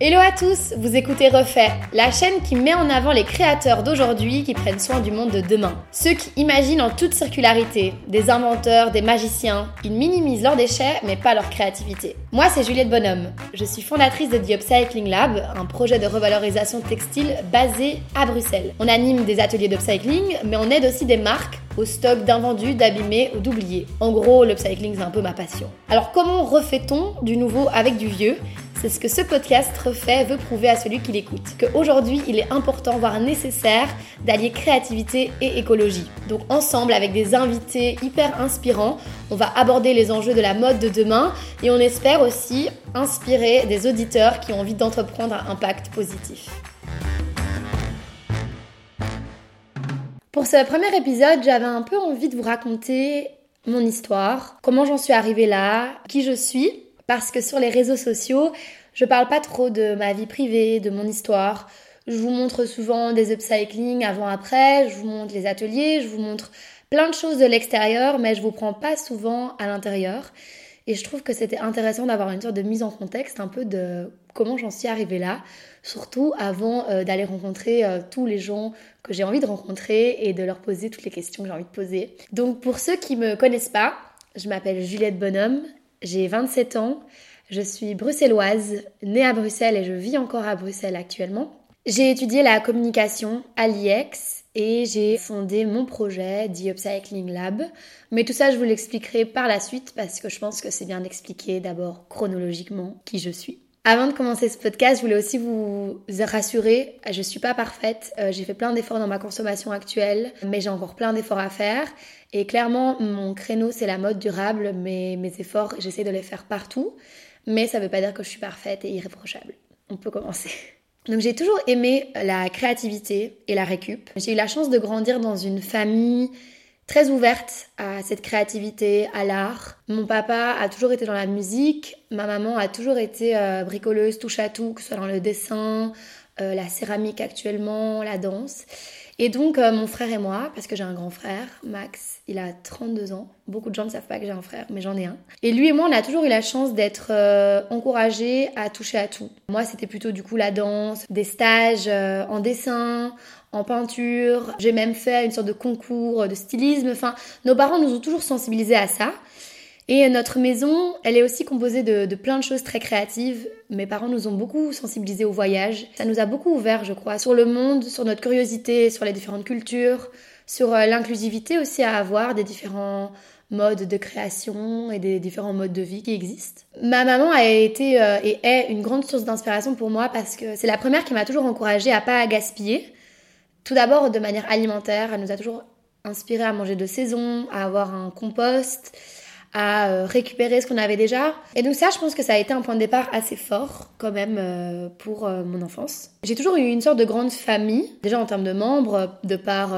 Hello à tous, vous écoutez Refait, la chaîne qui met en avant les créateurs d'aujourd'hui qui prennent soin du monde de demain. Ceux qui imaginent en toute circularité, des inventeurs, des magiciens, ils minimisent leurs déchets mais pas leur créativité. Moi c'est Juliette Bonhomme, je suis fondatrice de The Upcycling Lab, un projet de revalorisation textile basé à Bruxelles. On anime des ateliers d'upcycling mais on aide aussi des marques au stock d'invendus, d'abîmés ou d'oubliés. En gros, l'upcycling c'est un peu ma passion. Alors comment refait-on du nouveau avec du vieux? C'est ce que ce podcast refait veut prouver à celui qui l'écoute. Qu'aujourd'hui, il est important, voire nécessaire, d'allier créativité et écologie. Donc ensemble, avec des invités hyper inspirants, on va aborder les enjeux de la mode de demain et on espère aussi inspirer des auditeurs qui ont envie d'entreprendre un impact positif. Pour ce premier épisode, j'avais un peu envie de vous raconter mon histoire, comment j'en suis arrivée là, qui je suis parce que sur les réseaux sociaux, je parle pas trop de ma vie privée, de mon histoire. Je vous montre souvent des upcycling avant-après, je vous montre les ateliers, je vous montre plein de choses de l'extérieur, mais je vous prends pas souvent à l'intérieur. Et je trouve que c'était intéressant d'avoir une sorte de mise en contexte un peu de comment j'en suis arrivée là, surtout avant euh, d'aller rencontrer euh, tous les gens que j'ai envie de rencontrer et de leur poser toutes les questions que j'ai envie de poser. Donc pour ceux qui me connaissent pas, je m'appelle Juliette Bonhomme, j'ai 27 ans, je suis bruxelloise, née à Bruxelles et je vis encore à Bruxelles actuellement. J'ai étudié la communication à l'IEX et j'ai fondé mon projet The Upcycling Lab. Mais tout ça, je vous l'expliquerai par la suite parce que je pense que c'est bien d'expliquer d'abord chronologiquement qui je suis. Avant de commencer ce podcast, je voulais aussi vous rassurer, je suis pas parfaite, euh, j'ai fait plein d'efforts dans ma consommation actuelle, mais j'ai encore plein d'efforts à faire. Et clairement, mon créneau, c'est la mode durable, mais mes efforts, j'essaie de les faire partout. Mais ça veut pas dire que je suis parfaite et irréprochable. On peut commencer. Donc j'ai toujours aimé la créativité et la récup. J'ai eu la chance de grandir dans une famille très ouverte à cette créativité, à l'art. Mon papa a toujours été dans la musique, ma maman a toujours été euh, bricoleuse, touche à tout, que ce soit dans le dessin, euh, la céramique actuellement, la danse. Et donc euh, mon frère et moi, parce que j'ai un grand frère, Max, il a 32 ans. Beaucoup de gens ne savent pas que j'ai un frère, mais j'en ai un. Et lui et moi, on a toujours eu la chance d'être encouragés à toucher à tout. Moi, c'était plutôt du coup la danse, des stages en dessin, en peinture. J'ai même fait une sorte de concours de stylisme. Enfin, nos parents nous ont toujours sensibilisés à ça. Et notre maison, elle est aussi composée de, plein de choses très créatives. Mes parents nous ont beaucoup sensibilisés au voyage. Ça nous a beaucoup ouvert, je crois, sur le monde, sur notre curiosité, sur les différentes cultures, sur euh, l'inclusivité aussi à avoir des différents modes de création et des différents modes de vie qui existent. Ma maman a été euh, et est une grande source d'inspiration pour moi parce que c'est la première qui m'a toujours encouragée à pas gaspiller tout d'abord, de manière alimentaire, elle nous a toujours inspiré à manger de saison, à avoir un compost, à euh, récupérer ce qu'on avait déjà. Et donc ça, je pense que ça a été un point de départ assez fort quand même euh, pour euh, mon enfance. J'ai toujours eu une sorte de grande famille, déjà en termes de membres, de par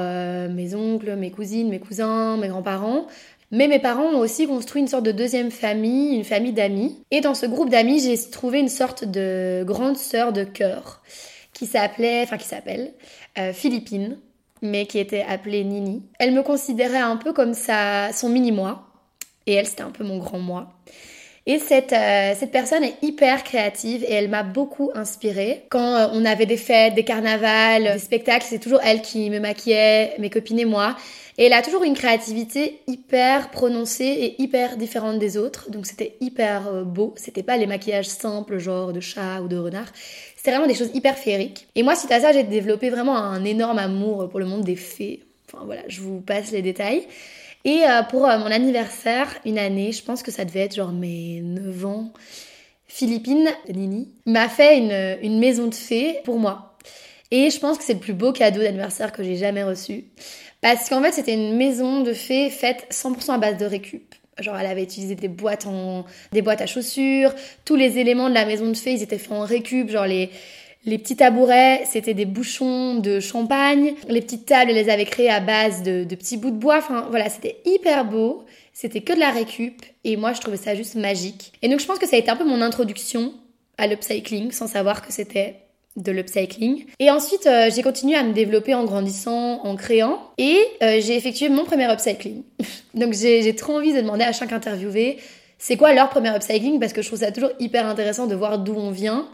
mes oncles, mes cousines, mes cousins, mes grands-parents. Mais mes parents ont aussi construit une sorte de deuxième famille, une famille d'amis. Et dans ce groupe d'amis, j'ai trouvé une sorte de grande sœur de cœur qui s'appelait, enfin qui s'appelle Philippine, mais qui était appelée Nini. Elle me considérait un peu comme sa, son mini-moi, et elle c'était un peu mon grand moi. Et cette, euh, cette personne est hyper créative et elle m'a beaucoup inspirée. Quand euh, on avait des fêtes, des carnavals, des spectacles, c'est toujours elle qui me maquillait, mes copines et moi. Et elle a toujours une créativité hyper prononcée et hyper différente des autres. Donc c'était hyper euh, beau. C'était pas les maquillages simples, genre de chat ou de renard. C'était vraiment des choses hyper féeriques. Et moi, suite à ça, j'ai développé vraiment un énorme amour pour le monde des fées. Enfin voilà, je vous passe les détails. Et euh, pour euh, mon anniversaire, une année, je pense que ça devait être genre mes 9 ans, Philippine, Nini, m'a fait une, une maison de fées pour moi. Et je pense que c'est le plus beau cadeau d'anniversaire que j'ai jamais reçu. Parce qu'en fait, c'était une maison de fées faite 100% à base de récup. Genre, elle avait utilisé des boîtes en, des boîtes à chaussures. Tous les éléments de la maison de fées, ils étaient faits en récup. Genre, les, les petits tabourets, c'était des bouchons de champagne. Les petites tables, elles les avaient créées à base de, de petits bouts de bois. Enfin, voilà, c'était hyper beau. C'était que de la récup. Et moi, je trouvais ça juste magique. Et donc, je pense que ça a été un peu mon introduction à l'upcycling, sans savoir que c'était de l'upcycling. Et ensuite, euh, j'ai continué à me développer en grandissant, en créant. Et euh, j'ai effectué mon premier upcycling. Donc j'ai trop envie de demander à chaque interviewé, c'est quoi leur premier upcycling? Parce que je trouve ça toujours hyper intéressant de voir d'où on vient.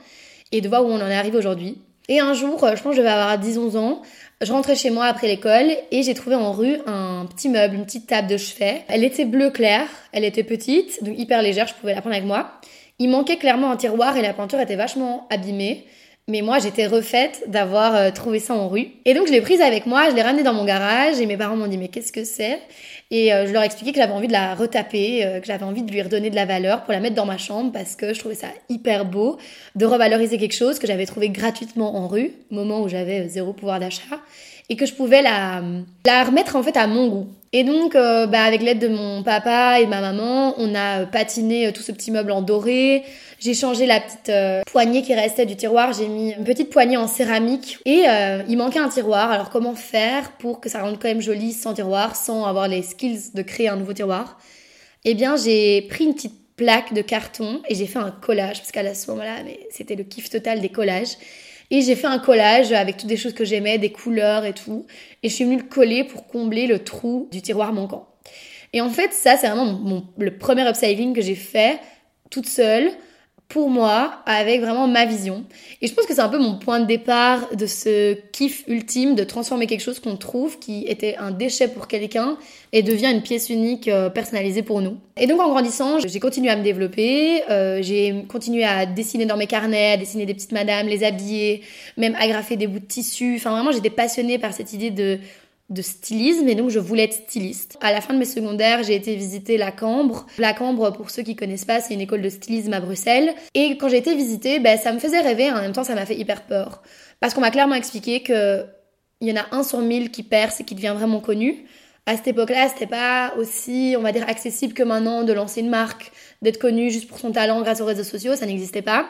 Et de voir où on en est arrivé aujourd'hui. Et un jour, je pense que je devais avoir 10-11 ans, je rentrais chez moi après l'école et j'ai trouvé en rue un petit meuble, une petite table de chevet. Elle était bleu clair, elle était petite, donc hyper légère, je pouvais la prendre avec moi. Il manquait clairement un tiroir et la peinture était vachement abîmée. Mais moi, j'étais refaite d'avoir euh, trouvé ça en rue. Et donc, je l'ai prise avec moi, je l'ai ramenée dans mon garage et mes parents m'ont dit, mais qu'est-ce que c'est? Et euh, je leur ai expliqué que j'avais envie de la retaper, euh, que j'avais envie de lui redonner de la valeur pour la mettre dans ma chambre parce que je trouvais ça hyper beau de revaloriser quelque chose que j'avais trouvé gratuitement en rue, moment où j'avais zéro pouvoir d'achat et que je pouvais la, remettre en fait à mon goût. Et donc, euh, bah, avec l'aide de mon papa et ma maman, on a patiné euh, tout ce petit meuble en doré. J'ai changé la petite euh, poignée qui restait du tiroir. J'ai mis une petite poignée en céramique. Et il manquait un tiroir. Alors, comment faire pour que ça rende quand même joli sans tiroir, sans avoir les skills de créer un nouveau tiroir? Eh bien, j'ai pris une petite plaque de carton et j'ai fait un collage. Parce qu'à ce moment-là, c'était le kiff total des collages. Et j'ai fait un collage avec toutes des choses que j'aimais, des couleurs et tout. Et je suis venue le coller pour combler le trou du tiroir manquant. Et en fait, ça, c'est vraiment le premier upcycling que j'ai fait toute seule pour moi avec vraiment ma vision. Et je pense que c'est un peu mon point de départ de ce kiff ultime de transformer quelque chose qu'on trouve qui était un déchet pour quelqu'un et devient une pièce unique euh, personnalisée pour nous. Et donc en grandissant, j'ai continué à me développer, euh, j'ai continué à dessiner dans mes carnets, à dessiner des petites madames, les habiller, même agrafer des bouts de tissu. Enfin vraiment, j'étais passionnée par cette idée de de stylisme et donc je voulais être styliste. À la fin de mes secondaires, j'ai été visiter la Cambre. La Cambre, pour ceux qui connaissent pas, c'est une école de stylisme à Bruxelles. Et quand j'ai été visiter, ben, ça me faisait rêver, en même temps ça m'a fait hyper peur. Parce qu'on m'a clairement expliqué que il y en a un sur mille qui perce et qui devient vraiment connu. À cette époque-là, c'était pas aussi, on va dire, accessible que maintenant de lancer une marque, d'être connu juste pour son talent grâce aux réseaux sociaux, ça n'existait pas.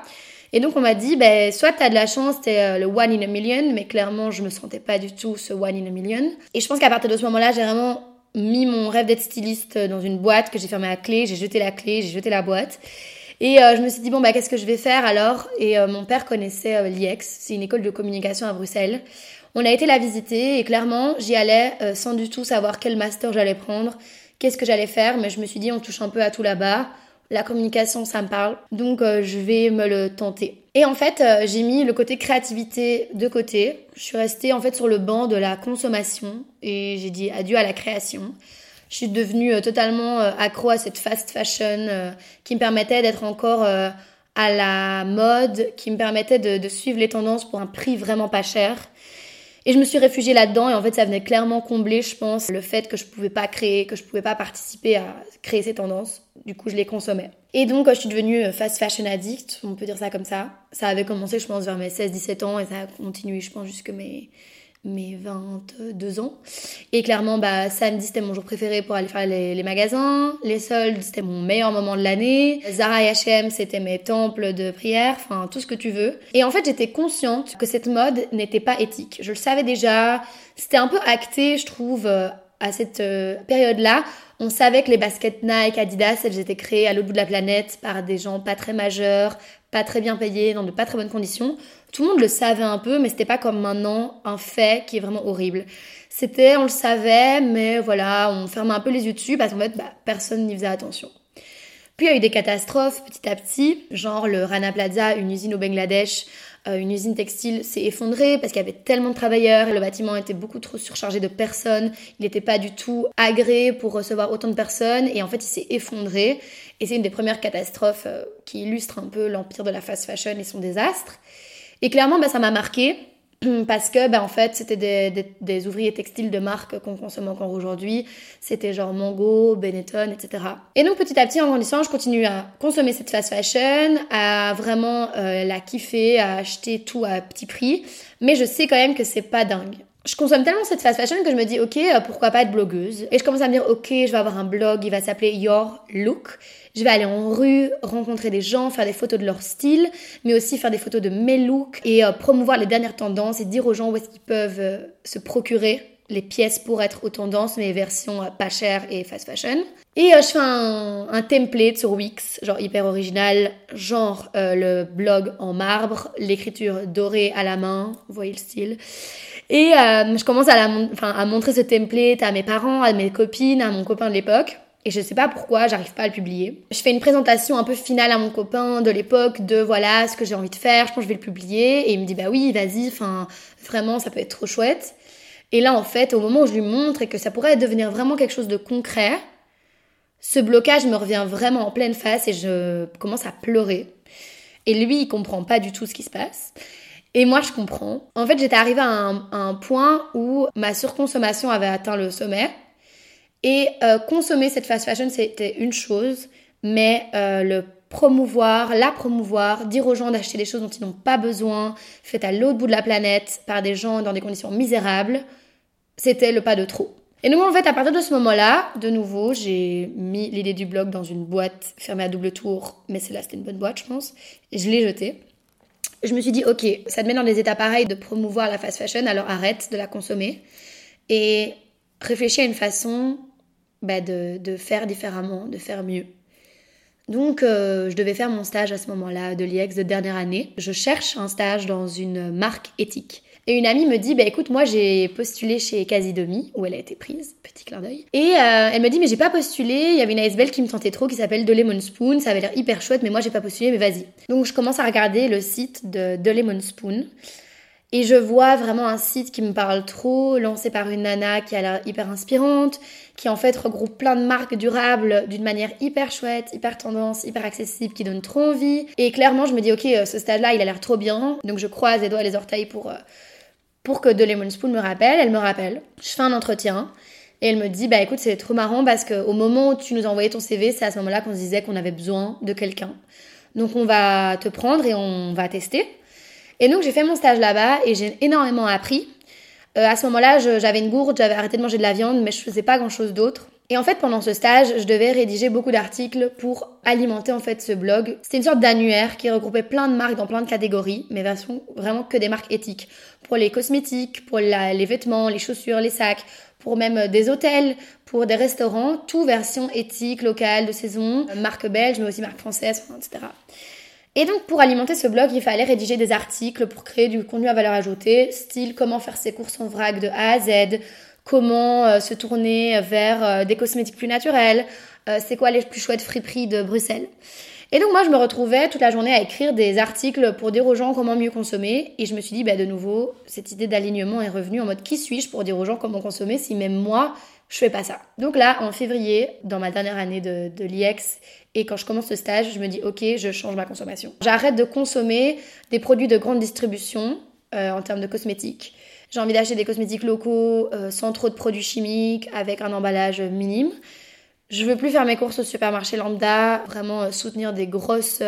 Et donc on m'a dit, ben, soit tu as de la chance, tu es euh, le one in a million, mais clairement je me sentais pas du tout ce one in a million. Et je pense qu'à partir de ce moment-là, j'ai vraiment mis mon rêve d'être styliste dans une boîte que j'ai fermée à clé, j'ai jeté la clé, j'ai jeté la boîte. Et euh, je me suis dit, bon, bah, qu'est-ce que je vais faire alors? Et euh, mon père connaissait l'IEX, c'est une école de communication à Bruxelles. On a été la visiter et clairement, j'y allais sans du tout savoir quel master j'allais prendre, qu'est-ce que j'allais faire, mais je me suis dit, on touche un peu à tout là-bas la communication, ça me parle, donc euh, je vais me le tenter. Et en fait, euh, j'ai mis le côté créativité de côté. Je suis restée en fait sur le banc de la consommation et j'ai dit adieu à la création. Je suis devenue euh, totalement accro à cette fast fashion qui me permettait d'être encore à la mode, qui me permettait de, de suivre les tendances pour un prix vraiment pas cher. Et je me suis réfugiée là-dedans et en fait ça venait clairement combler, je pense, le fait que je pouvais pas créer, que je pouvais pas participer à créer ces tendances. Du coup, je les consommais. Et donc, je suis devenue fast fashion addict, on peut dire ça comme ça. Ça avait commencé, je pense, vers mes 16-17 ans et ça a continué, je pense, jusque mes mes 22 ans. Et clairement, bah, samedi, c'était mon jour préféré pour aller faire les, magasins. Les soldes, c'était mon meilleur moment de l'année. Zara et H&M, c'était mes temples de prière. Enfin, tout ce que tu veux. Et en fait, j'étais consciente que cette mode n'était pas éthique. Je le savais déjà. C'était un peu acté, je trouve, euh, à cette euh, période-là. On savait que les baskets Nike, Adidas, elles étaient créées à l'autre bout de la planète par des gens pas très majeurs, pas très bien payés, dans de pas très bonnes conditions. Tout le monde le savait un peu, mais c'était pas comme maintenant un fait qui est vraiment horrible. C'était, on le savait, mais voilà, on fermait un peu les yeux dessus parce qu'en fait, bah, personne n'y faisait attention. Puis il y a eu des catastrophes petit à petit, genre le Rana Plaza, une usine au Bangladesh, euh, une usine textile s'est effondrée parce qu'il y avait tellement de travailleurs, le bâtiment était beaucoup trop surchargé de personnes, il n'était pas du tout agréé pour recevoir autant de personnes et en fait il s'est effondré et c'est une des premières catastrophes euh, qui illustre un peu l'empire de la fast fashion et son désastre. Et clairement, bah, ça m'a marqué parce que ben en fait c'était des, des, ouvriers textiles de marque qu'on consomme encore aujourd'hui. C'était genre Mango, Benetton etc et donc petit à petit en grandissant je continue à consommer cette fast fashion à vraiment euh, la kiffer à acheter tout à petit prix. Mais je sais quand même que c'est pas dingue je consomme tellement cette fast fashion que je me dis ok euh, pourquoi pas être blogueuse? Et je commence à me dire ok je vais avoir un blog il va s'appeler Your Look. Je vais aller en rue rencontrer des gens faire des photos de leur style mais aussi faire des photos de mes looks et euh, promouvoir les dernières tendances et dire aux gens où est-ce qu'ils peuvent euh, se procurer les pièces pour être aux tendances mais version pas chères et fast fashion. Et je fais un, un, template sur Wix genre hyper original genre le blog en marbre l'écriture dorée à la main vous voyez le style et euh, je commence à, montrer ce template à mes parents, à mes copines, à mon copain de l'époque. et je sais pas pourquoi j'arrive pas à le publier. Je fais une présentation un peu finale à mon copain de l'époque de voilà ce que j'ai envie de faire, je pense que je vais le publier et il me dit bah oui, vas-y, enfin vraiment ça peut être trop chouette. Et là en fait, au moment où je lui montre et que ça pourrait devenir vraiment quelque chose de concret, ce blocage me revient vraiment en pleine face et je commence à pleurer. Et lui, il comprend pas du tout ce qui se passe. Et moi, je comprends. En fait, j'étais arrivée à un, point où ma surconsommation avait atteint le sommet. Et euh, consommer cette fast fashion, c'était une chose, mais euh, le promouvoir, la promouvoir, dire aux gens d'acheter des choses dont ils n'ont pas besoin, faites à l'autre bout de la planète par des gens dans des conditions misérables, c'était le pas de trop. Et donc en fait, à partir de ce moment-là, de nouveau, j'ai mis l'idée du blog dans une boîte fermée à double tour, mais c'est là c'était une bonne boîte, je pense, et je l'ai jetée. Je me suis dit, ok, ça te met dans des états pareils de promouvoir la fast fashion, alors arrête de la consommer et réfléchis à une façon bah, de, faire différemment, de faire mieux. Donc, euh, je devais faire mon stage à ce moment-là de l'IEX de dernière année. Je cherche un stage dans une marque éthique. Et une amie me dit, bah écoute, moi j'ai postulé chez Casidomi, où elle a été prise, petit clin d'œil. Et euh, elle me dit, mais j'ai pas postulé, il y avait une ASBL qui me tentait trop, qui s'appelle The Lemon Spoon, ça avait l'air hyper chouette, mais moi j'ai pas postulé, mais vas-y. Donc je commence à regarder le site de The Lemon Spoon. Et je vois vraiment un site qui me parle trop, lancé par une nana qui a l'air hyper inspirante, qui en fait regroupe plein de marques durables d'une manière hyper chouette, hyper tendance, hyper accessible, qui donne trop envie. Et clairement, je me dis, ok, euh, ce stade-là, il a l'air trop bien. Donc je croise les doigts et les orteils pour, euh, pour que The Lemon Spoon me rappelle. Elle me rappelle. Je fais un entretien. Et elle me dit, bah écoute, c'est trop marrant parce qu'au moment où tu nous envoyé ton CV, c'est à ce moment-là qu'on se disait qu'on avait besoin de quelqu'un. Donc on va te prendre et on va tester. Et donc j'ai fait mon stage là-bas et j'ai énormément appris. Euh, à ce moment-là, j'avais une gourde, j'avais arrêté de manger de la viande, mais je faisais pas grand-chose d'autre. Et en fait, pendant ce stage, je devais rédiger beaucoup d'articles pour alimenter en fait ce blog. C'était une sorte d'annuaire qui regroupait plein de marques dans plein de catégories, mais version vraiment que des marques éthiques. Pour les cosmétiques, pour les vêtements, les chaussures, les sacs, pour même des hôtels, pour des restaurants, tout version éthique, locale, de saison, marque belge, mais aussi marque française, etc. Et donc pour alimenter ce blog, il fallait rédiger des articles pour créer du contenu à valeur ajoutée, style comment faire ses courses en vrac de A à Z, comment euh, se tourner vers euh, des cosmétiques plus naturels, euh, c'est quoi les plus chouettes friperies de Bruxelles. Et donc moi je me retrouvais toute la journée à écrire des articles pour dire aux gens comment mieux consommer et je me suis dit bah de nouveau cette idée d'alignement est revenue en mode qui suis-je pour dire aux gens comment consommer si même moi je fais pas ça? Donc là, en février, dans ma dernière année de, de l'IEX, et quand je commence ce stage, je me dis, ok, je change ma consommation. J'arrête de consommer des produits de grande distribution en termes de cosmétiques. J'ai envie d'acheter des cosmétiques locaux, euh, sans trop de produits chimiques, avec un emballage minime. Je veux plus faire mes courses au supermarché lambda, vraiment euh, soutenir des grosses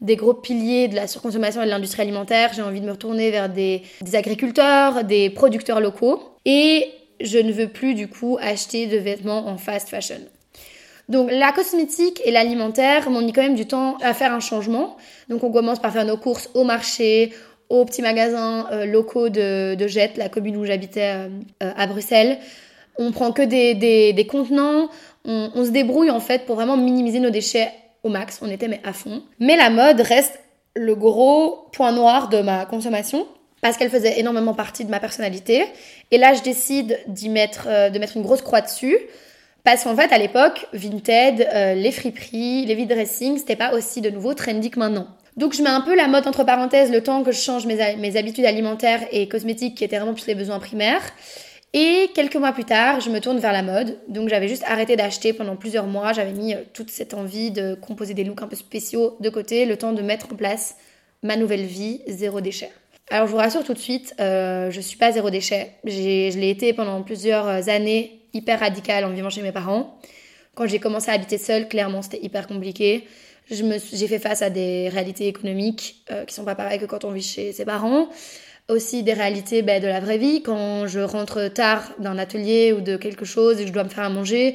des gros piliers de la surconsommation et de l'industrie alimentaire. J'ai envie de me retourner vers des, agriculteurs, des producteurs locaux. Et je ne veux plus du coup acheter de vêtements en fast fashion. Donc la cosmétique et l'alimentaire m'ont mis quand même du temps à faire un changement. Donc on commence par faire nos courses au marché, aux petits magasins euh, locaux de, de Jette, la commune où j'habitais euh, euh, à Bruxelles. On prend que des, des, contenants, on, se débrouille en fait pour vraiment minimiser nos déchets au max, on était mais à fond. Mais la mode reste le gros point noir de ma consommation parce qu'elle faisait énormément partie de ma personnalité. Et là, je décide d'y mettre, de mettre une grosse croix dessus. Parce qu'en fait, à l'époque, Vinted, les friperies, les vide dressing, c'était pas aussi de nouveau trendy que maintenant. Donc je mets un peu la mode entre parenthèses le temps que je change mes, mes habitudes alimentaires et cosmétiques qui étaient vraiment plus les besoins primaires. Et quelques mois plus tard, je me tourne vers la mode. Donc j'avais juste arrêté d'acheter pendant plusieurs mois. J'avais mis euh, toute cette envie de composer des looks un peu spéciaux de côté, le temps de mettre en place ma nouvelle vie, zéro déchet. Alors je vous rassure tout de suite, euh, je suis pas zéro déchet. Je l'ai été pendant plusieurs années hyper radicale en vivant chez mes parents. Quand j'ai commencé à habiter seule, clairement c'était hyper compliqué. J'ai fait face à des réalités économiques euh, qui sont pas pareilles que quand on vit chez ses parents. Aussi des réalités ben, de la vraie vie. Quand je rentre tard d'un atelier ou de quelque chose et que je dois me faire à manger,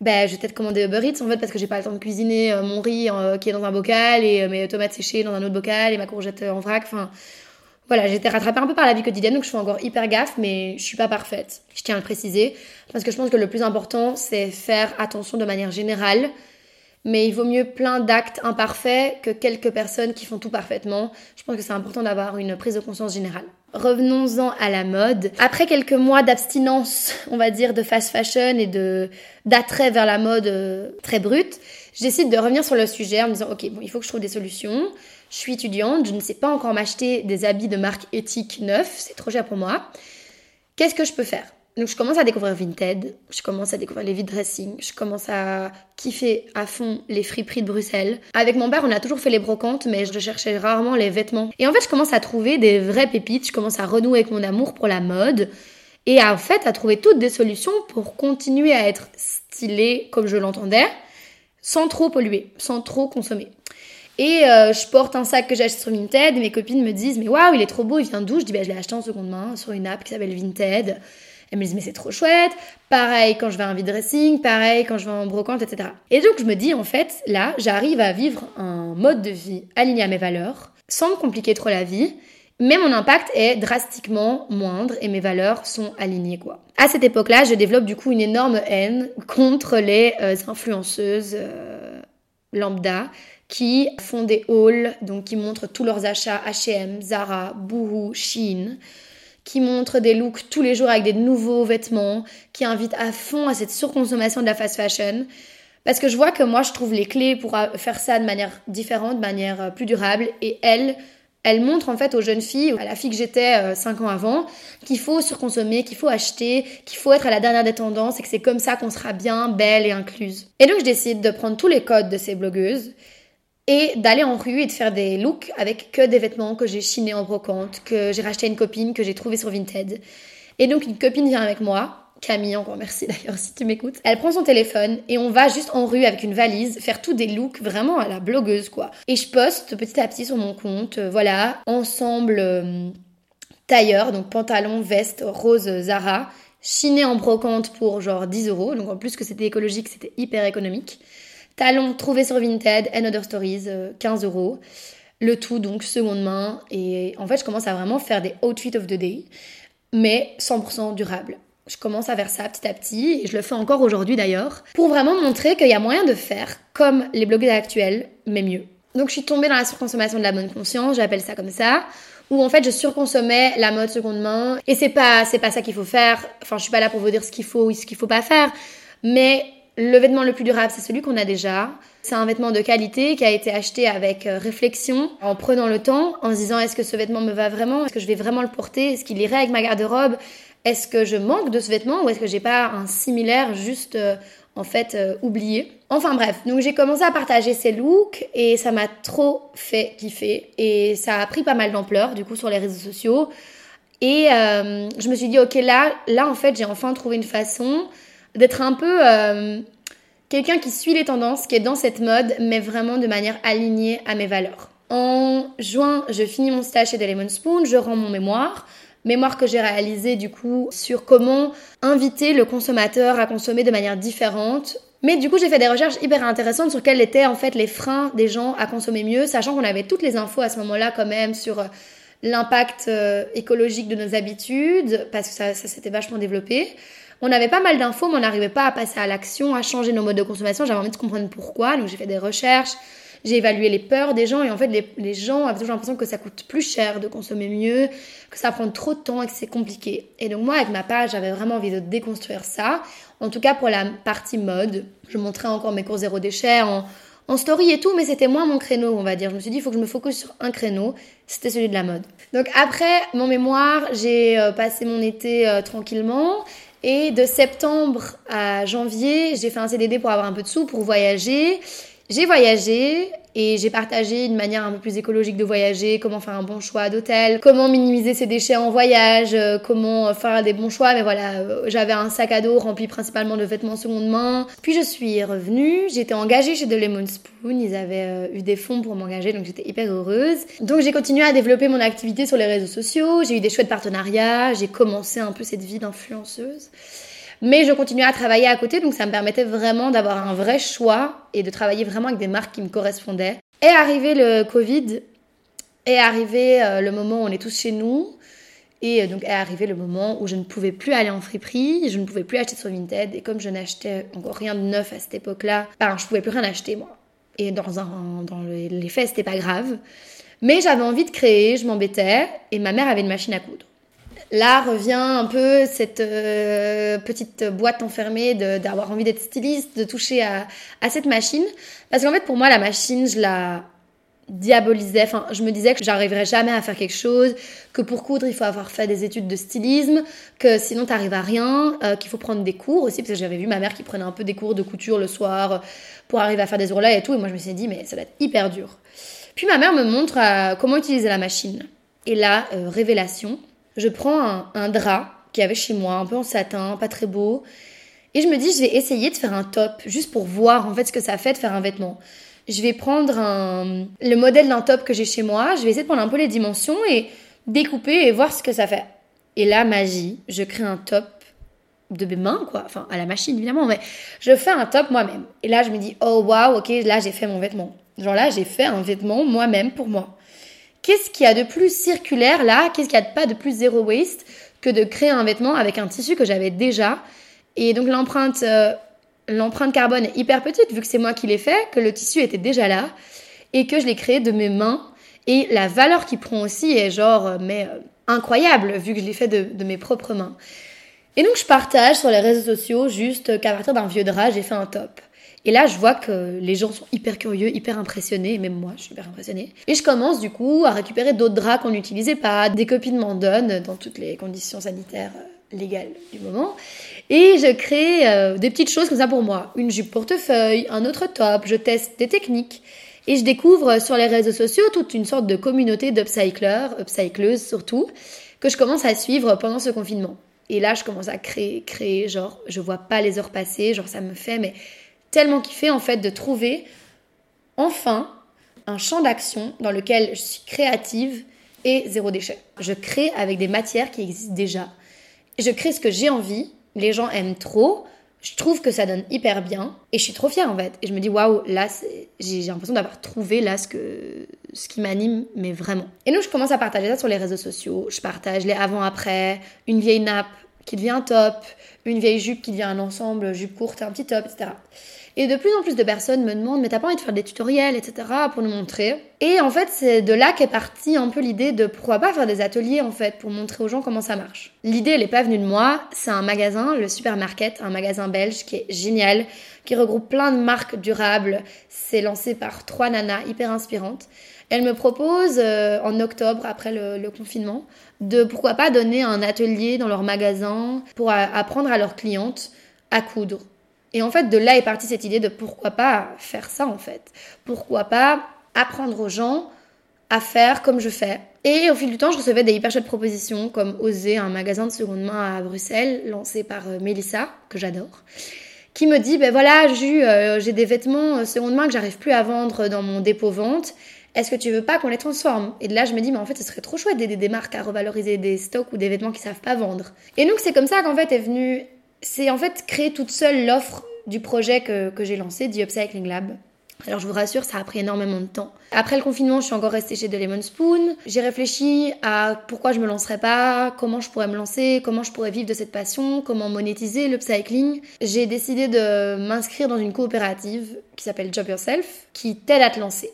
ben, je vais peut-être commander Uber Eats en fait parce que j'ai pas le temps de cuisiner euh, mon riz euh, qui est dans un bocal et mes tomates séchées dans un autre bocal et ma courgette en vrac. Enfin, voilà, été rattrapée un peu par la vie quotidienne, donc je fais encore hyper gaffe, mais je suis pas parfaite. Je tiens à le préciser, parce que je pense que le plus important, c'est faire attention de manière générale. Mais il vaut mieux plein d'actes imparfaits que quelques personnes qui font tout parfaitement. Je pense que c'est important d'avoir une prise de conscience générale. revenons-en à la mode. Après quelques mois d'abstinence, on va dire, de fast fashion et de d'attrait vers la mode euh, très brute, je de revenir sur le sujet en me disant, ok, bon, il faut que je trouve des solutions. Je suis étudiante, je ne sais pas encore m'acheter des habits de marque éthique neufs, c'est trop cher pour moi. Qu'est-ce que je peux faire? Donc je commence à découvrir Vinted, je commence à découvrir les vide dressing, je commence à kiffer à fond les friperies de Bruxelles. Avec mon père, on a toujours fait les brocantes, mais je cherchais rarement les vêtements. Et en fait, je commence à trouver des vraies pépites, je commence à renouer avec mon amour pour la mode et en fait à trouver toutes des solutions pour continuer à être stylé comme je l'entendais, sans trop polluer, sans trop consommer. Et euh, je porte un sac que j'ai acheté sur Vinted et mes copines me disent mais waouh il est trop beau, il vient d'où? Je dis bah je l'ai acheté en seconde main sur une app qui s'appelle Vinted. Elles me disent mais c'est trop chouette. Pareil quand je vais à un vide dressing, pareil quand je vais en brocante, etc. Et donc je me dis en fait là j'arrive à vivre un mode de vie aligné à mes valeurs, sans me compliquer trop la vie. Mais mon impact est drastiquement moindre et mes valeurs sont alignées quoi. À cette époque-là, je développe du coup une énorme haine contre les euh, influenceuses euh, lambda qui font des hauls, donc qui montrent tous leurs achats H&M, Zara, Boohoo, Shein, qui montrent des looks tous les jours avec des nouveaux vêtements, qui invitent à fond à cette surconsommation de la fast fashion. Parce que je vois que moi, je trouve les clés pour faire ça de manière différente, de manière euh, plus durable. Et elle, elle montre en fait aux jeunes filles, à la fille que j'étais 5 euh, ans avant, qu'il faut surconsommer, qu'il faut acheter, qu'il faut être à la dernière des tendances et que c'est comme ça qu'on sera bien, belle et incluse. Et donc je décide de prendre tous les codes de ces blogueuses et d'aller en rue et de faire des looks avec que des vêtements que j'ai chinés en brocante, que j'ai racheté à une copine, que j'ai trouvé sur Vinted. Et donc une copine vient avec moi, Camille, encore merci d'ailleurs si tu m'écoutes. Elle prend son téléphone et on va juste en rue avec une valise faire tous des looks vraiment à la blogueuse quoi. Et je poste petit à petit sur mon compte, euh, voilà, ensemble euh, tailleur, donc pantalon, veste, rose Zara, chiné en brocante pour genre 10 euros. Donc en plus que c'était écologique, c'était hyper économique. Talons trouvés sur Vinted and Other Stories, 15 euh, euros. Le tout donc seconde main. Et en fait, je commence à vraiment faire des outfits of the day, mais 100% durable. Je commence à faire ça petit à petit, et je le fais encore aujourd'hui d'ailleurs, pour vraiment montrer qu'il y a moyen de faire comme les blogueurs actuels, mais mieux. Donc je suis tombée dans la surconsommation de la bonne conscience, j'appelle ça comme ça, où en fait je surconsommais la mode seconde main, et c'est pas c'est pas ça qu'il faut faire. Enfin, je suis pas là pour vous dire ce qu'il faut ou ce qu'il faut pas faire, mais le vêtement le plus durable, c'est celui qu'on a déjà. C'est un vêtement de qualité qui a été acheté avec euh, réflexion, en prenant le temps, en se disant est-ce que ce vêtement me va vraiment? Est-ce que je vais vraiment le porter? Est-ce qu'il irait avec ma garde-robe? Est-ce que je manque de ce vêtement ou est-ce que j'ai pas un similaire juste euh, en fait euh, oublié? Enfin bref, donc j'ai commencé à partager ces looks et ça m'a trop fait kiffer et ça a pris pas mal d'ampleur du coup sur les réseaux sociaux. Et je me suis dit ok là, là en fait j'ai enfin trouvé une façon d'être un peu euh, quelqu'un qui suit les tendances, qui est dans cette mode, mais vraiment de manière alignée à mes valeurs. En juin, je finis mon stage chez The Lemon Spoon, je rends mon mémoire. Mémoire que j'ai réalisé du coup sur comment inviter le consommateur à consommer de manière différente. Mais du coup, j'ai fait des recherches hyper intéressantes sur quels étaient en fait les freins des gens à consommer mieux, sachant qu'on avait toutes les infos à ce moment-là quand même sur euh, l'impact euh, écologique de nos habitudes, parce que ça, ça s'était vachement développé. On avait pas mal d'infos, mais on n'arrivait pas à passer à l'action, à changer nos modes de consommation. J'avais envie de comprendre pourquoi, donc j'ai fait des recherches, j'ai évalué les peurs des gens, et en fait, les, gens avaient toujours l'impression que ça coûte plus cher de consommer mieux, que ça prend trop de temps et que c'est compliqué. Et donc moi, avec ma page, j'avais vraiment envie de déconstruire ça. En tout cas, pour la partie mode, je montrais encore mes cours zéro déchet en, en story et tout, mais c'était moins mon créneau, on va dire. Je me suis dit, il faut que je me focus sur un créneau. C'était celui de la mode. Donc après mon mémoire, j'ai euh, passé mon été euh, tranquillement. Et de septembre à janvier, j'ai fait un CDD pour avoir un peu de sous, pour voyager. J'ai voyagé et j'ai partagé une manière un peu plus écologique de voyager, comment faire un bon choix d'hôtel, comment minimiser ses déchets en voyage, euh, comment faire des bons choix. Mais voilà, euh, j'avais un sac à dos rempli principalement de vêtements seconde main. Puis je suis revenue, j'étais engagée chez The Lemon Spoon, ils avaient euh, eu des fonds pour m'engager, donc j'étais hyper heureuse. Donc j'ai continué à développer mon activité sur les réseaux sociaux, j'ai eu des chouettes partenariats, j'ai commencé un peu cette vie d'influenceuse. Mais je continuais à travailler à côté, donc ça me permettait vraiment d'avoir un vrai choix et de travailler vraiment avec des marques qui me correspondaient. Et arrivé le Covid, est arrivé euh, le moment où on est tous chez nous, et euh, donc est arrivé le moment où je ne pouvais plus aller en friperie, je ne pouvais plus acheter sur Vinted, et comme je n'achetais encore rien de neuf à cette époque-là, ben, je pouvais plus rien acheter moi. Et dans, un, dans les faits, c'était pas grave. Mais j'avais envie de créer, je m'embêtais, et ma mère avait une machine à coudre. Là revient un peu cette euh, petite boîte enfermée d'avoir envie d'être styliste, de toucher à, à cette machine. Parce qu'en fait, pour moi, la machine, je la diabolisais. Enfin, je me disais que j'arriverais jamais à faire quelque chose, que pour coudre, il faut avoir fait des études de stylisme, que sinon t'arrives à rien, euh, qu'il faut prendre des cours aussi, parce que j'avais vu ma mère qui prenait un peu des cours de couture le soir pour arriver à faire des ourlets et tout, et moi je me suis dit, mais ça va être hyper dur. Puis ma mère me montre euh, comment utiliser la machine. Et là, euh, révélation, je prends un, drap qu'il y avait chez moi, un peu en satin, pas très beau, et je me dis, je vais essayer de faire un top, juste pour voir en fait ce que ça fait de faire un vêtement je vais prendre un, le modèle d'un top que j'ai chez moi, je vais essayer de prendre un peu les dimensions et découper et voir ce que ça fait. Et là, magie, je crée un top de mes mains, quoi. Enfin, à la machine, évidemment, mais je fais un top moi-même. Et là, je me dis, oh waouh, ok, là, j'ai fait mon vêtement. Genre là, j'ai fait un vêtement moi-même pour moi. Qu'est-ce qu'il y a de plus circulaire là? Qu'est-ce qu'il y a de pas de plus zéro waste que de créer un vêtement avec un tissu que j'avais déjà? Et donc l'empreinte euh, l'empreinte carbone est hyper petite vu que c'est moi qui l'ai fait, que le tissu était déjà là et que je l'ai créé de mes mains. Et la valeur qu'il prend aussi est genre, euh, mais euh, incroyable vu que je l'ai fait de, mes propres mains. Et donc je partage sur les réseaux sociaux juste qu'à partir d'un vieux drap, j'ai fait un top. Et là, je vois que les gens sont hyper curieux, hyper impressionnés, même moi, je suis hyper impressionnée. Et je commence du coup à récupérer d'autres draps qu'on n'utilisait pas. Des copines m'en donnent dans toutes les conditions sanitaires euh, légales du moment. Et je crée euh, des petites choses comme ça pour moi. Une jupe portefeuille, un autre top, je teste des techniques. Et je découvre sur les réseaux sociaux toute une sorte de communauté d'upcyclers, upcycleuses surtout, que je commence à suivre pendant ce confinement. Et là, je commence à créer, créer, genre, je vois pas les heures passer, genre, ça me fait, mais tellement kiffer, en fait, de trouver, enfin, un champ d'action dans lequel je suis créative et zéro déchet. Je crée avec des matières qui existent déjà. Je crée ce que j'ai envie les gens aiment trop. Je trouve que ça donne hyper bien et je suis trop fière en fait. Et je me dis waouh, là j'ai l'impression d'avoir trouvé là ce, que, ce qui m'anime, mais vraiment. Et donc je commence à partager ça sur les réseaux sociaux. Je partage les avant-après, une vieille nappe qui devient un top, une vieille jupe qui devient un ensemble, jupe courte, un petit top, etc. Et de plus en plus de personnes me demandent, mais t'as pas envie de faire des tutoriels, etc., pour nous montrer. Et en fait, c'est de là qu'est partie un peu l'idée de pourquoi pas faire des ateliers, en fait, pour montrer aux gens comment ça marche. L'idée, elle est pas venue de moi, c'est un magasin, le Supermarket, un magasin belge qui est génial, qui regroupe plein de marques durables. C'est lancé par trois nanas hyper inspirantes. Elle me propose, euh, en octobre, après le, confinement, de pourquoi pas donner un atelier dans leur magasin pour apprendre à leurs clientes à coudre et en fait, de là est partie cette idée de pourquoi pas faire ça en fait. Pourquoi pas apprendre aux gens à faire comme je fais. Et au fil du temps, je recevais des hyper chouettes propositions comme Oser, un magasin de seconde main à Bruxelles, lancé par euh, Mélissa, que j'adore, qui me dit, ben voilà, euh, j'ai des vêtements euh, seconde main que j'arrive plus à vendre dans mon dépôt vente. Est-ce que tu veux pas qu'on les transforme? Et de là, je me dis, mais en fait, ce serait trop chouette d'aider des marques à revaloriser des stocks ou des vêtements qu'ils savent pas vendre. Et donc, c'est comme ça qu'en fait est venue c'est en fait créer toute seule l'offre du projet que, j'ai lancé, The Upcycling Lab. Alors je vous rassure, ça a pris énormément de temps. Après le confinement, je suis encore restée chez The Lemon Spoon. J'ai réfléchi à pourquoi je me lancerais pas, comment je pourrais me lancer, comment je pourrais vivre de cette passion, comment monétiser l'upcycling. J'ai décidé de m'inscrire dans une coopérative qui s'appelle Job Yourself, qui t'aide à te lancer.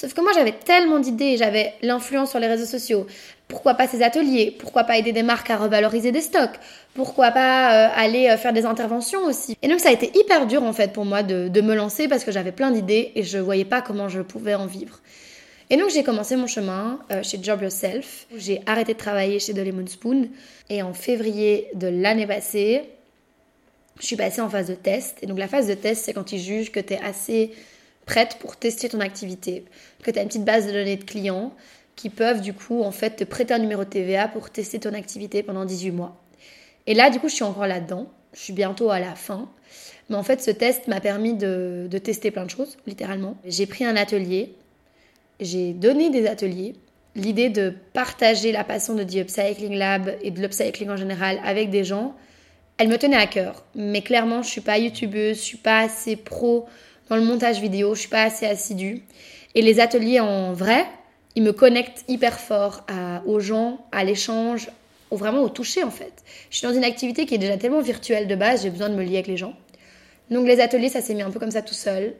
Sauf que moi j'avais tellement d'idées, j'avais l'influence sur les réseaux sociaux. Pourquoi pas ces ateliers? Pourquoi pas aider des marques à revaloriser des stocks? Pourquoi pas euh, aller euh, faire des interventions aussi? Et donc ça a été hyper dur en fait pour moi de, me lancer parce que j'avais plein d'idées et je voyais pas comment je pouvais en vivre. Et donc j'ai commencé mon chemin euh, chez Job Yourself. J'ai arrêté de travailler chez The Lemon Spoon et en février de l'année passée, je suis passée en phase de test. Et donc la phase de test, c'est quand ils jugent que tu es assez prête pour tester ton activité, que tu as une petite base de données de clients qui peuvent du coup en fait te prêter un numéro de TVA pour tester ton activité pendant 18 mois. Et là du coup je suis encore là-dedans, je suis bientôt à la fin. Mais en fait ce test m'a permis de, tester plein de choses, littéralement. J'ai pris un atelier, j'ai donné des ateliers. L'idée de partager la passion de The Upcycling Lab et de l'upcycling en général avec des gens, elle me tenait à cœur. Mais clairement, je suis pas youtubeuse, je suis pas assez pro dans le montage vidéo, je suis pas assez assidue. Et les ateliers en vrai, ils me connectent hyper fort aux gens, à l'échange, au, vraiment au toucher en fait. Je suis dans une activité qui est déjà tellement virtuelle de base, j'ai besoin de me lier avec les gens. Donc les ateliers, ça s'est mis un peu comme ça tout seul.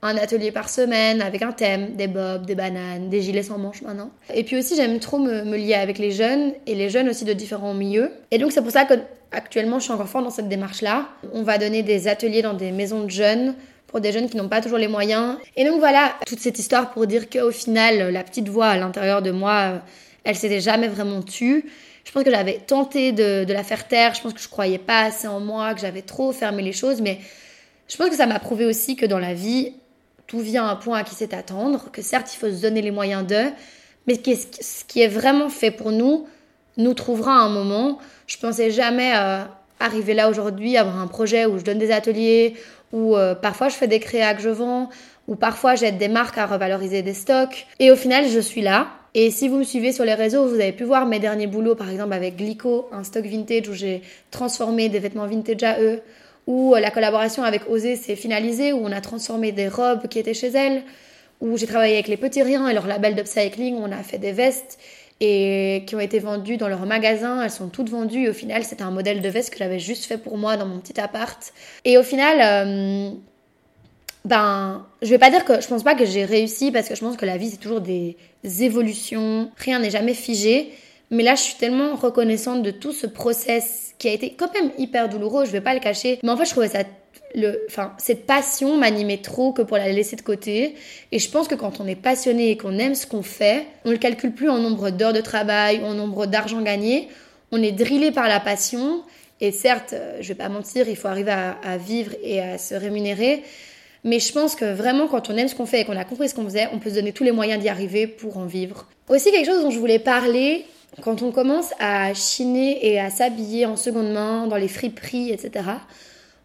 un atelier par semaine avec un thème, des bobs, des bananes, des gilets sans manches maintenant. Et puis aussi, j'aime trop me, me, lier avec les jeunes et les jeunes aussi de différents milieux. Et donc, c'est pour ça que actuellement, je suis encore fort dans cette démarche-là. On va donner des ateliers dans des maisons de jeunes des jeunes qui n'ont pas toujours les moyens. Et donc voilà, toute cette histoire pour dire qu'au final, la petite voix à l'intérieur de moi, elle s'était jamais vraiment tue. Je pense que j'avais tenté de, de, la faire taire, je pense que je croyais pas assez en moi, que j'avais trop fermé les choses, mais je pense que ça m'a prouvé aussi que dans la vie, tout vient à un point à qui c'est attendre, que certes il faut se donner les moyens d'eux, mais ce qui est vraiment fait pour nous nous trouvera un moment. Je pensais jamais euh, arriver là aujourd'hui, avoir un projet où je donne des ateliers, où euh, parfois je fais des créas que je vends, ou parfois j'aide des marques à revaloriser des stocks. Et au final, je suis là. Et si vous me suivez sur les réseaux, vous avez pu voir mes derniers boulots, par exemple avec Glico, un stock vintage où j'ai transformé des vêtements vintage à eux, où euh, la collaboration avec Osé s'est finalisée, où on a transformé des robes qui étaient chez elles, où j'ai travaillé avec les petits riens et leur label d'upcycling, où on a fait des vestes et qui ont été vendues dans leur magasin. Elles sont toutes vendues. au final, c'était un modèle de veste que j'avais juste fait pour moi dans mon petit appart. Et au final, euh, ben, je vais pas dire que je pense pas que j'ai réussi parce que je pense que la vie c'est toujours des évolutions. Rien n'est jamais figé. Mais là, je suis tellement reconnaissante de tout ce process qui a été quand même hyper douloureux, je vais pas le cacher. Mais en fait, je trouvais ça cette passion m'animait trop que pour la laisser de côté. Et je pense que quand on est passionné et qu'on aime ce qu'on fait, on le calcule plus en nombre d'heures de travail, en nombre d'argent gagné. On est drillé par la passion. Et certes, euh, je vais pas mentir, il faut arriver à, à vivre et à se rémunérer. Mais je pense que vraiment, quand on aime ce qu'on fait et qu'on a compris ce qu'on faisait, on peut se donner tous les moyens d'y arriver pour en vivre. Aussi, quelque chose dont je voulais parler, quand on commence à chiner et à s'habiller en seconde main dans les friperies, etc.,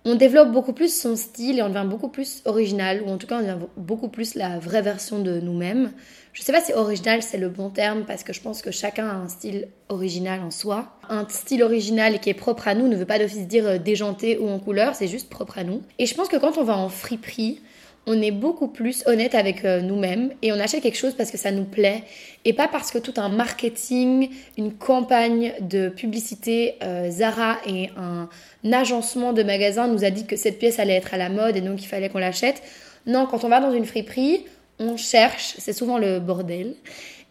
on développe beaucoup plus son style et on devient beaucoup plus original, ou en tout cas on devient beaucoup plus la vraie version de nous-mêmes. Je sais pas si original c'est le bon terme parce que je pense que chacun a un style original en soi. Un style original qui est propre à nous ne veut pas d'office dire déjanté ou en couleur, c'est juste propre à nous. Et je pense que quand on va en friperie, on est beaucoup plus honnête avec euh, nous-mêmes et on achète quelque chose parce que ça nous plaît et pas parce que tout un marketing, une campagne de publicité, euh, Zara et un agencement de magasins nous a dit que cette pièce allait être à la mode et donc il fallait qu'on l'achète. Non, quand on va dans une friperie, on cherche, c'est souvent le bordel,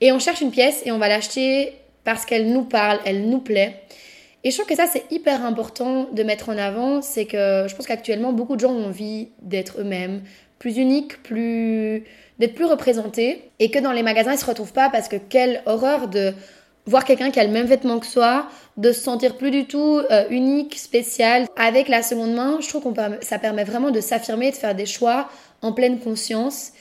et on cherche une pièce et on va l'acheter parce qu'elle nous parle, elle nous plaît. Et je trouve que ça, c'est hyper important de mettre en avant. C'est que je pense qu'actuellement, beaucoup de gens ont envie d'être eux-mêmes, plus unique, plus d'être plus représenté et que dans les magasins ils se retrouvent pas parce que quelle horreur de voir quelqu'un qui a le même vêtement que soi, de se sentir plus du tout euh, unique, spécial. Avec la seconde main, je trouve qu'on ça permet vraiment de s'affirmer, de faire des choix en pleine conscience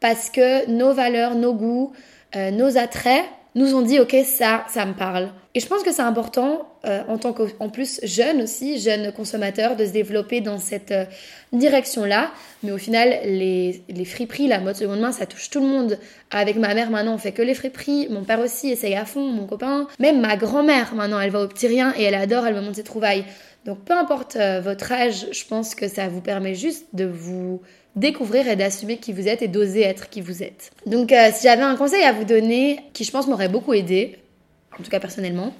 parce que nos valeurs, nos goûts, euh, nos attraits nous ont dit ok ça, ça me parle. Et je pense que c'est important euh, en tant qu'en plus jeune aussi, jeune consommateur, de se développer dans cette euh, direction-là. Mais au final, les, les friperies, la mode seconde main, ça touche tout le monde. Avec ma mère maintenant, on fait que les friperies. Mon père aussi essaye à fond, mon copain. Même ma grand-mère maintenant, elle va au petit rien et elle adore, elle me montre ses trouvailles. Donc peu importe euh, votre âge, je pense que ça vous permet juste de vous découvrir et d'assumer qui vous êtes et d'oser être qui vous êtes. Donc si j'avais un conseil à vous donner qui je pense m'aurait beaucoup aidé, en tout cas personnellement,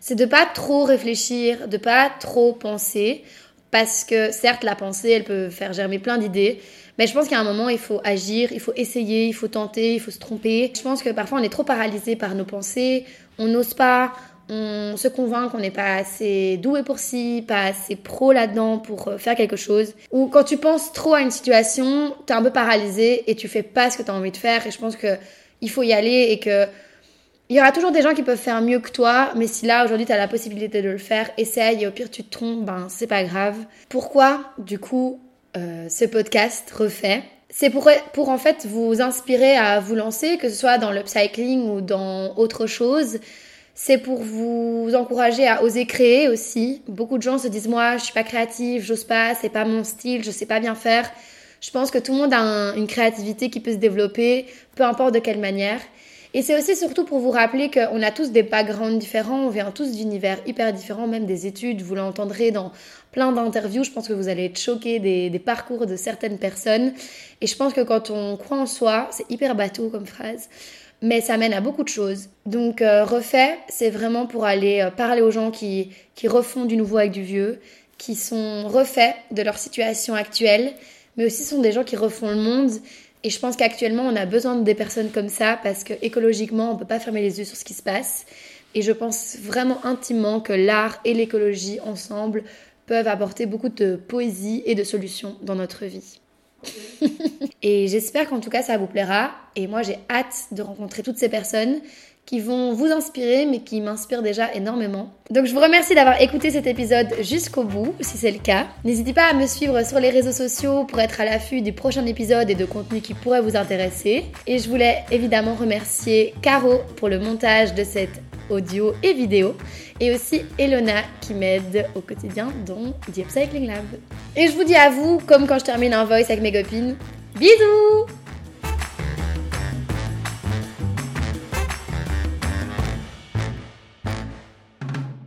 c'est de pas trop réfléchir, de pas trop penser, parce que certes la pensée elle peut faire germer plein d'idées, mais je pense qu'à un moment il faut agir, il faut essayer, il faut tenter, il faut se tromper. Je pense que parfois on est trop paralysé par nos pensées, on n'ose pas, on se convainc qu'on n'est pas assez doué pour ci, pas assez pro là-dedans pour euh, faire quelque chose. Ou quand tu penses trop à une situation, t'es un peu paralysé et tu fais pas ce que t'as envie de faire. Et je pense que il faut y aller et que il y aura toujours des gens qui peuvent faire mieux que toi, mais si là aujourd'hui tu as la possibilité de le faire, essaye et au pire tu te trompes, ben c'est pas grave. Pourquoi du coup euh, ce podcast refait? C'est pour, pour en fait vous inspirer à vous lancer, que ce soit dans l'upcycling ou dans autre chose. C'est pour vous encourager à oser créer aussi. Beaucoup de gens se disent moi je suis pas créative, j'ose pas, c'est pas mon style, je sais pas bien faire. Je pense que tout le monde a une créativité qui peut se développer, peu importe de quelle manière. Et c'est aussi surtout pour vous rappeler qu'on a tous des backgrounds différents, on vient tous d'univers hyper différents, même des études, vous l'entendrez dans plein d'interviews, je pense que vous allez être choqués des, des, parcours de certaines personnes. Et je pense que quand on croit en soi, c'est hyper bateau comme phrase, mais ça mène à beaucoup de choses. Donc euh, refait, c'est vraiment pour aller euh, parler aux gens qui, qui refont du nouveau avec du vieux, qui sont refaits de leur situation actuelle, mais aussi sont des gens qui refont le monde. Et je pense qu'actuellement, on a besoin de des personnes comme ça parce que écologiquement, on peut pas fermer les yeux sur ce qui se passe. Et je pense vraiment intimement que l'art et l'écologie ensemble peuvent apporter beaucoup de poésie et de solutions dans notre vie. Et j'espère qu'en tout cas ça vous plaira. Et moi j'ai hâte de rencontrer toutes ces personnes qui vont vous inspirer, mais qui m'inspirent déjà énormément. Donc je vous remercie d'avoir écouté cet épisode jusqu'au bout, si c'est le cas. N'hésitez pas à me suivre sur les réseaux sociaux pour être à l'affût du prochain épisode et de contenus qui pourraient vous intéresser. Et je voulais évidemment remercier Caro pour le montage de cette audio et vidéo, et aussi Elona qui m'aide au quotidien dans The Upcycling Lab. Et je vous dis à vous, comme quand je termine un voice avec mes copines, bisous